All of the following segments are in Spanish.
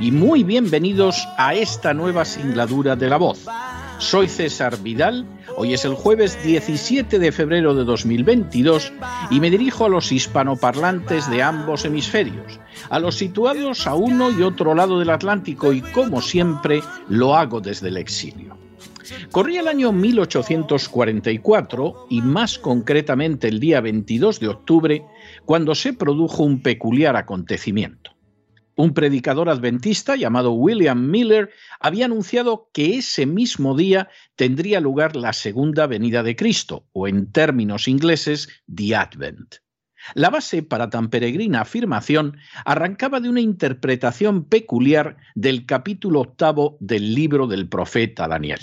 y muy bienvenidos a esta nueva singladura de la voz. Soy César Vidal, hoy es el jueves 17 de febrero de 2022 y me dirijo a los hispanoparlantes de ambos hemisferios, a los situados a uno y otro lado del Atlántico y como siempre lo hago desde el exilio. Corría el año 1844 y más concretamente el día 22 de octubre, cuando se produjo un peculiar acontecimiento. Un predicador adventista llamado William Miller había anunciado que ese mismo día tendría lugar la segunda venida de Cristo, o en términos ingleses, The Advent. La base para tan peregrina afirmación arrancaba de una interpretación peculiar del capítulo octavo del libro del profeta Daniel.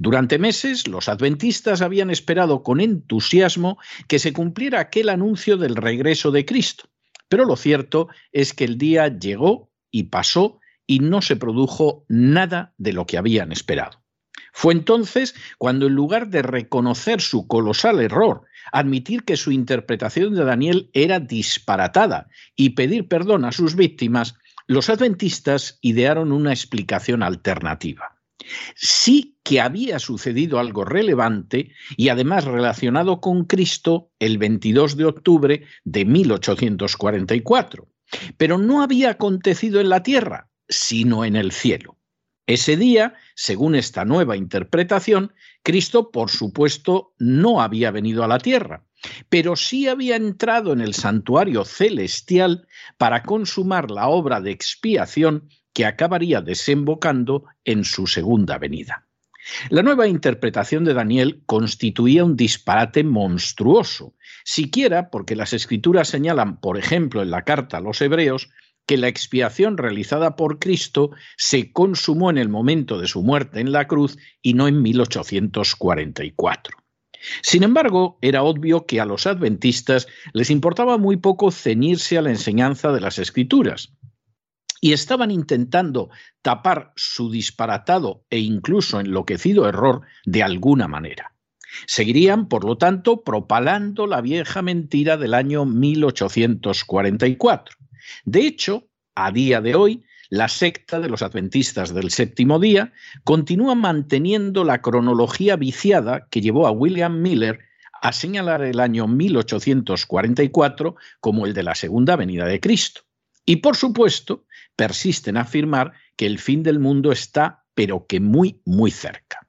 Durante meses los adventistas habían esperado con entusiasmo que se cumpliera aquel anuncio del regreso de Cristo, pero lo cierto es que el día llegó y pasó y no se produjo nada de lo que habían esperado. Fue entonces cuando en lugar de reconocer su colosal error, admitir que su interpretación de Daniel era disparatada y pedir perdón a sus víctimas, los adventistas idearon una explicación alternativa. Sí que había sucedido algo relevante y además relacionado con Cristo el 22 de octubre de 1844, pero no había acontecido en la tierra, sino en el cielo. Ese día, según esta nueva interpretación, Cristo, por supuesto, no había venido a la tierra, pero sí había entrado en el santuario celestial para consumar la obra de expiación que acabaría desembocando en su segunda venida. La nueva interpretación de Daniel constituía un disparate monstruoso, siquiera porque las escrituras señalan, por ejemplo, en la carta a los hebreos, que la expiación realizada por Cristo se consumó en el momento de su muerte en la cruz y no en 1844. Sin embargo, era obvio que a los adventistas les importaba muy poco ceñirse a la enseñanza de las escrituras y estaban intentando tapar su disparatado e incluso enloquecido error de alguna manera. Seguirían, por lo tanto, propalando la vieja mentira del año 1844. De hecho, a día de hoy, la secta de los adventistas del séptimo día continúa manteniendo la cronología viciada que llevó a William Miller a señalar el año 1844 como el de la segunda venida de Cristo. Y por supuesto, persiste en afirmar que el fin del mundo está, pero que muy, muy cerca.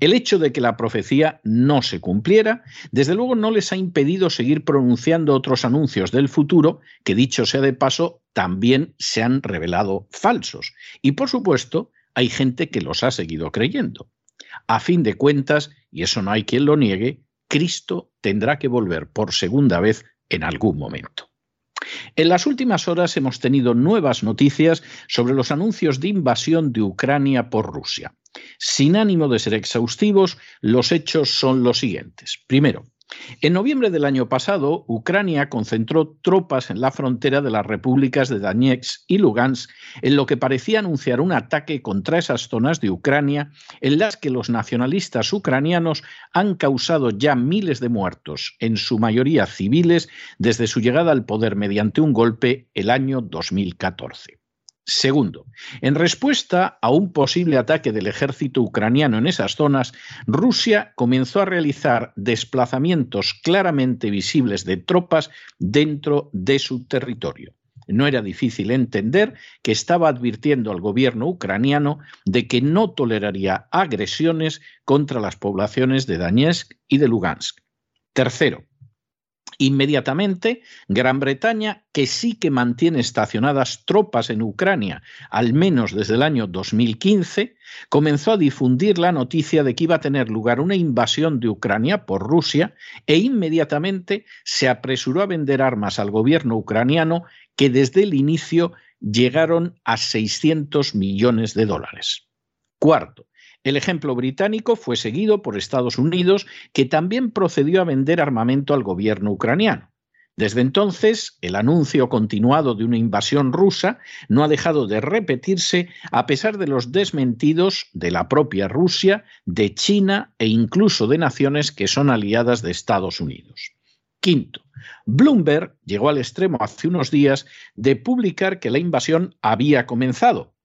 El hecho de que la profecía no se cumpliera, desde luego no les ha impedido seguir pronunciando otros anuncios del futuro que, dicho sea de paso, también se han revelado falsos. Y por supuesto, hay gente que los ha seguido creyendo. A fin de cuentas, y eso no hay quien lo niegue, Cristo tendrá que volver por segunda vez en algún momento. En las últimas horas hemos tenido nuevas noticias sobre los anuncios de invasión de Ucrania por Rusia. Sin ánimo de ser exhaustivos, los hechos son los siguientes. Primero, en noviembre del año pasado, Ucrania concentró tropas en la frontera de las repúblicas de Donetsk y Lugansk, en lo que parecía anunciar un ataque contra esas zonas de Ucrania en las que los nacionalistas ucranianos han causado ya miles de muertos, en su mayoría civiles, desde su llegada al poder mediante un golpe el año 2014. Segundo, en respuesta a un posible ataque del ejército ucraniano en esas zonas, Rusia comenzó a realizar desplazamientos claramente visibles de tropas dentro de su territorio. no era difícil entender que estaba advirtiendo al gobierno ucraniano de que no toleraría agresiones contra las poblaciones de Donetsk y de Lugansk. Tercero, Inmediatamente, Gran Bretaña, que sí que mantiene estacionadas tropas en Ucrania, al menos desde el año 2015, comenzó a difundir la noticia de que iba a tener lugar una invasión de Ucrania por Rusia e inmediatamente se apresuró a vender armas al gobierno ucraniano que desde el inicio llegaron a 600 millones de dólares. Cuarto, el ejemplo británico fue seguido por Estados Unidos, que también procedió a vender armamento al gobierno ucraniano. Desde entonces, el anuncio continuado de una invasión rusa no ha dejado de repetirse a pesar de los desmentidos de la propia Rusia, de China e incluso de naciones que son aliadas de Estados Unidos. Quinto, Bloomberg llegó al extremo hace unos días de publicar que la invasión había comenzado,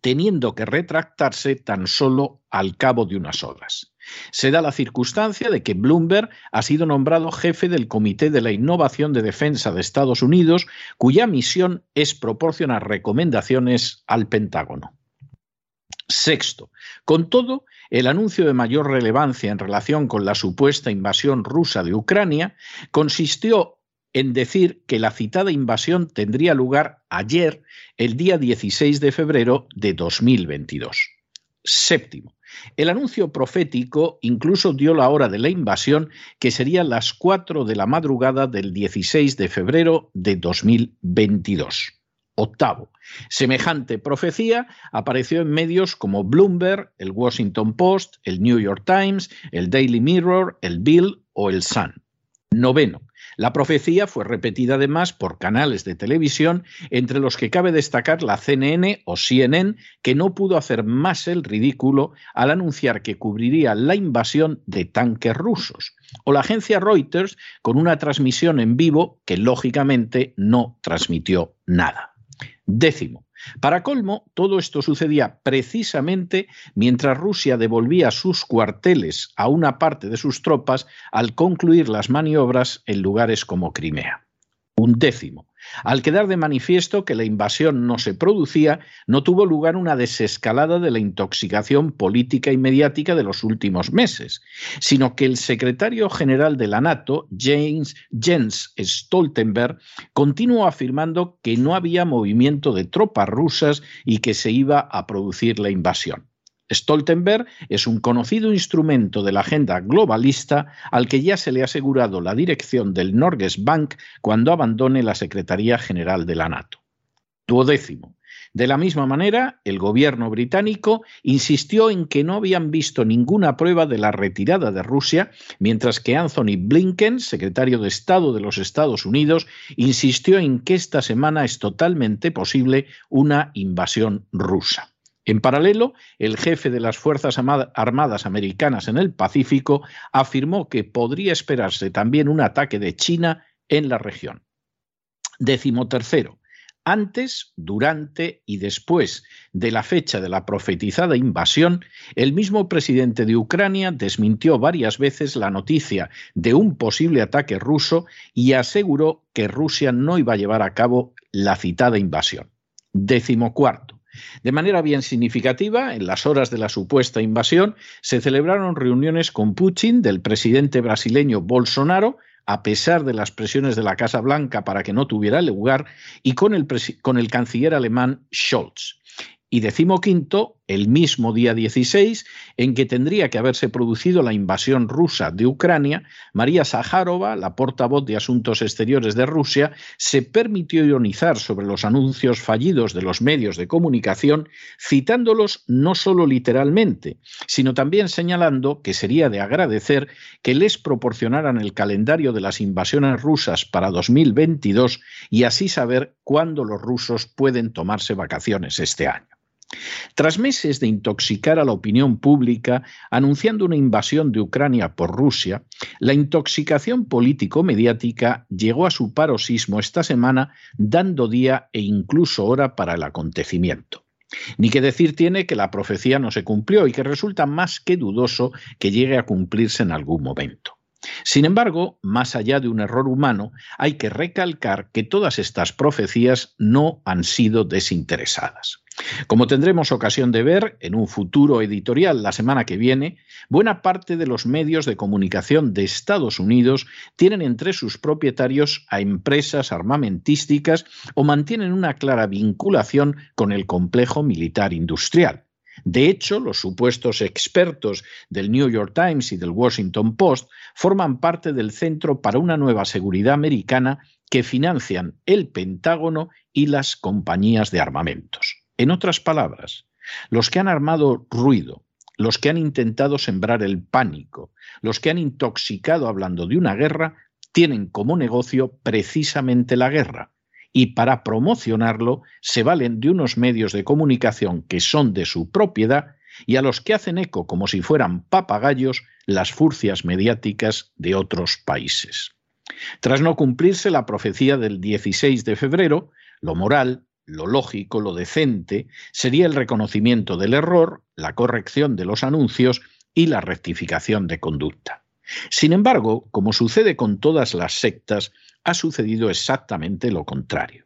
teniendo que retractarse tan solo al cabo de unas horas. Se da la circunstancia de que Bloomberg ha sido nombrado jefe del Comité de la Innovación de Defensa de Estados Unidos, cuya misión es proporcionar recomendaciones al Pentágono. Sexto, con todo, el anuncio de mayor relevancia en relación con la supuesta invasión rusa de Ucrania consistió en decir que la citada invasión tendría lugar ayer, el día 16 de febrero de 2022. Séptimo. El anuncio profético incluso dio la hora de la invasión, que sería las 4 de la madrugada del 16 de febrero de 2022. Octavo. Semejante profecía apareció en medios como Bloomberg, el Washington Post, el New York Times, el Daily Mirror, el Bill o el Sun. Noveno. La profecía fue repetida además por canales de televisión, entre los que cabe destacar la CNN o CNN, que no pudo hacer más el ridículo al anunciar que cubriría la invasión de tanques rusos, o la agencia Reuters con una transmisión en vivo que lógicamente no transmitió nada. Décimo, para colmo, todo esto sucedía precisamente mientras Rusia devolvía sus cuarteles a una parte de sus tropas al concluir las maniobras en lugares como Crimea. Un décimo. Al quedar de manifiesto que la invasión no se producía, no tuvo lugar una desescalada de la intoxicación política y mediática de los últimos meses, sino que el secretario general de la NATO, James Jens Stoltenberg, continuó afirmando que no había movimiento de tropas rusas y que se iba a producir la invasión. Stoltenberg es un conocido instrumento de la agenda globalista al que ya se le ha asegurado la dirección del Norges Bank cuando abandone la Secretaría General de la NATO. Duodécimo. De la misma manera, el gobierno británico insistió en que no habían visto ninguna prueba de la retirada de Rusia, mientras que Anthony Blinken, secretario de Estado de los Estados Unidos, insistió en que esta semana es totalmente posible una invasión rusa. En paralelo, el jefe de las Fuerzas Armadas Americanas en el Pacífico afirmó que podría esperarse también un ataque de China en la región. Décimo tercero, antes, durante y después de la fecha de la profetizada invasión, el mismo presidente de Ucrania desmintió varias veces la noticia de un posible ataque ruso y aseguró que Rusia no iba a llevar a cabo la citada invasión. Décimo cuarto. De manera bien significativa, en las horas de la supuesta invasión, se celebraron reuniones con Putin, del presidente brasileño Bolsonaro, a pesar de las presiones de la Casa Blanca para que no tuviera lugar, y con el, con el canciller alemán Scholz. Y decimoquinto, el mismo día 16 en que tendría que haberse producido la invasión rusa de Ucrania, María Zaharova, la portavoz de Asuntos Exteriores de Rusia, se permitió ironizar sobre los anuncios fallidos de los medios de comunicación, citándolos no solo literalmente, sino también señalando que sería de agradecer que les proporcionaran el calendario de las invasiones rusas para 2022 y así saber cuándo los rusos pueden tomarse vacaciones este año. Tras meses de intoxicar a la opinión pública anunciando una invasión de Ucrania por Rusia, la intoxicación político-mediática llegó a su paroxismo esta semana, dando día e incluso hora para el acontecimiento. Ni que decir tiene que la profecía no se cumplió y que resulta más que dudoso que llegue a cumplirse en algún momento. Sin embargo, más allá de un error humano, hay que recalcar que todas estas profecías no han sido desinteresadas. Como tendremos ocasión de ver en un futuro editorial la semana que viene, buena parte de los medios de comunicación de Estados Unidos tienen entre sus propietarios a empresas armamentísticas o mantienen una clara vinculación con el complejo militar industrial. De hecho, los supuestos expertos del New York Times y del Washington Post forman parte del Centro para una Nueva Seguridad Americana que financian el Pentágono y las compañías de armamentos. En otras palabras, los que han armado ruido, los que han intentado sembrar el pánico, los que han intoxicado hablando de una guerra, tienen como negocio precisamente la guerra, y para promocionarlo se valen de unos medios de comunicación que son de su propiedad y a los que hacen eco como si fueran papagayos las furcias mediáticas de otros países. Tras no cumplirse la profecía del 16 de febrero, lo moral, lo lógico, lo decente, sería el reconocimiento del error, la corrección de los anuncios y la rectificación de conducta. Sin embargo, como sucede con todas las sectas, ha sucedido exactamente lo contrario.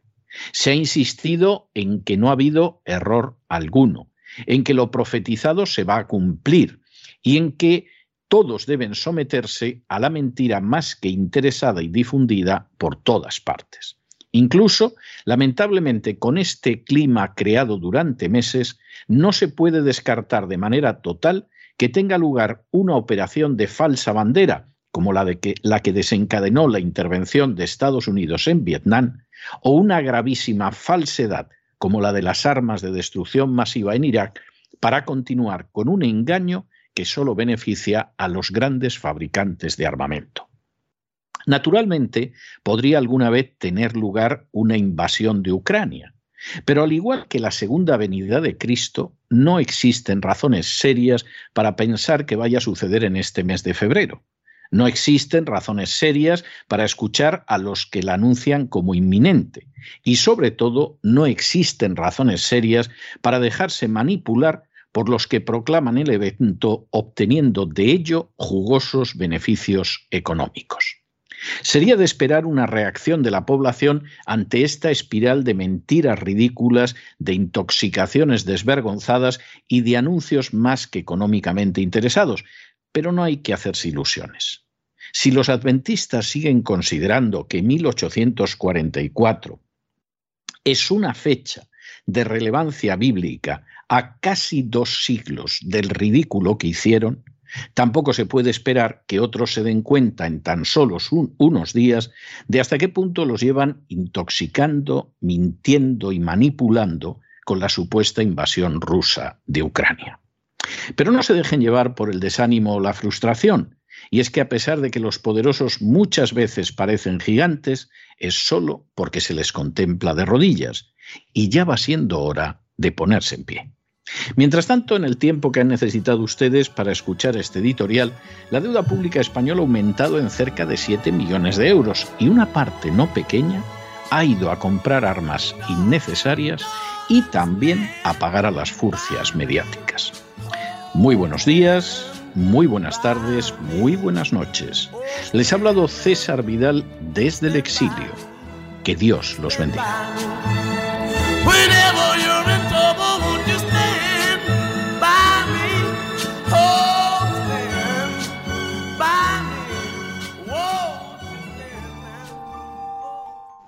Se ha insistido en que no ha habido error alguno, en que lo profetizado se va a cumplir y en que todos deben someterse a la mentira más que interesada y difundida por todas partes. Incluso, lamentablemente, con este clima creado durante meses, no se puede descartar de manera total que tenga lugar una operación de falsa bandera como la, de que, la que desencadenó la intervención de Estados Unidos en Vietnam, o una gravísima falsedad como la de las armas de destrucción masiva en Irak, para continuar con un engaño que solo beneficia a los grandes fabricantes de armamento. Naturalmente, podría alguna vez tener lugar una invasión de Ucrania, pero al igual que la segunda venida de Cristo, no existen razones serias para pensar que vaya a suceder en este mes de febrero. No existen razones serias para escuchar a los que la anuncian como inminente. Y sobre todo, no existen razones serias para dejarse manipular por los que proclaman el evento obteniendo de ello jugosos beneficios económicos. Sería de esperar una reacción de la población ante esta espiral de mentiras ridículas, de intoxicaciones desvergonzadas y de anuncios más que económicamente interesados, pero no hay que hacerse ilusiones. Si los adventistas siguen considerando que 1844 es una fecha de relevancia bíblica a casi dos siglos del ridículo que hicieron, tampoco se puede esperar que otros se den cuenta en tan solo unos días de hasta qué punto los llevan intoxicando, mintiendo y manipulando con la supuesta invasión rusa de Ucrania. Pero no se dejen llevar por el desánimo o la frustración. Y es que a pesar de que los poderosos muchas veces parecen gigantes, es solo porque se les contempla de rodillas. Y ya va siendo hora de ponerse en pie. Mientras tanto, en el tiempo que han necesitado ustedes para escuchar este editorial, la deuda pública española ha aumentado en cerca de 7 millones de euros y una parte no pequeña ha ido a comprar armas innecesarias y también a pagar a las furcias mediáticas. Muy buenos días, muy buenas tardes, muy buenas noches. Les ha hablado César Vidal desde el exilio. Que Dios los bendiga.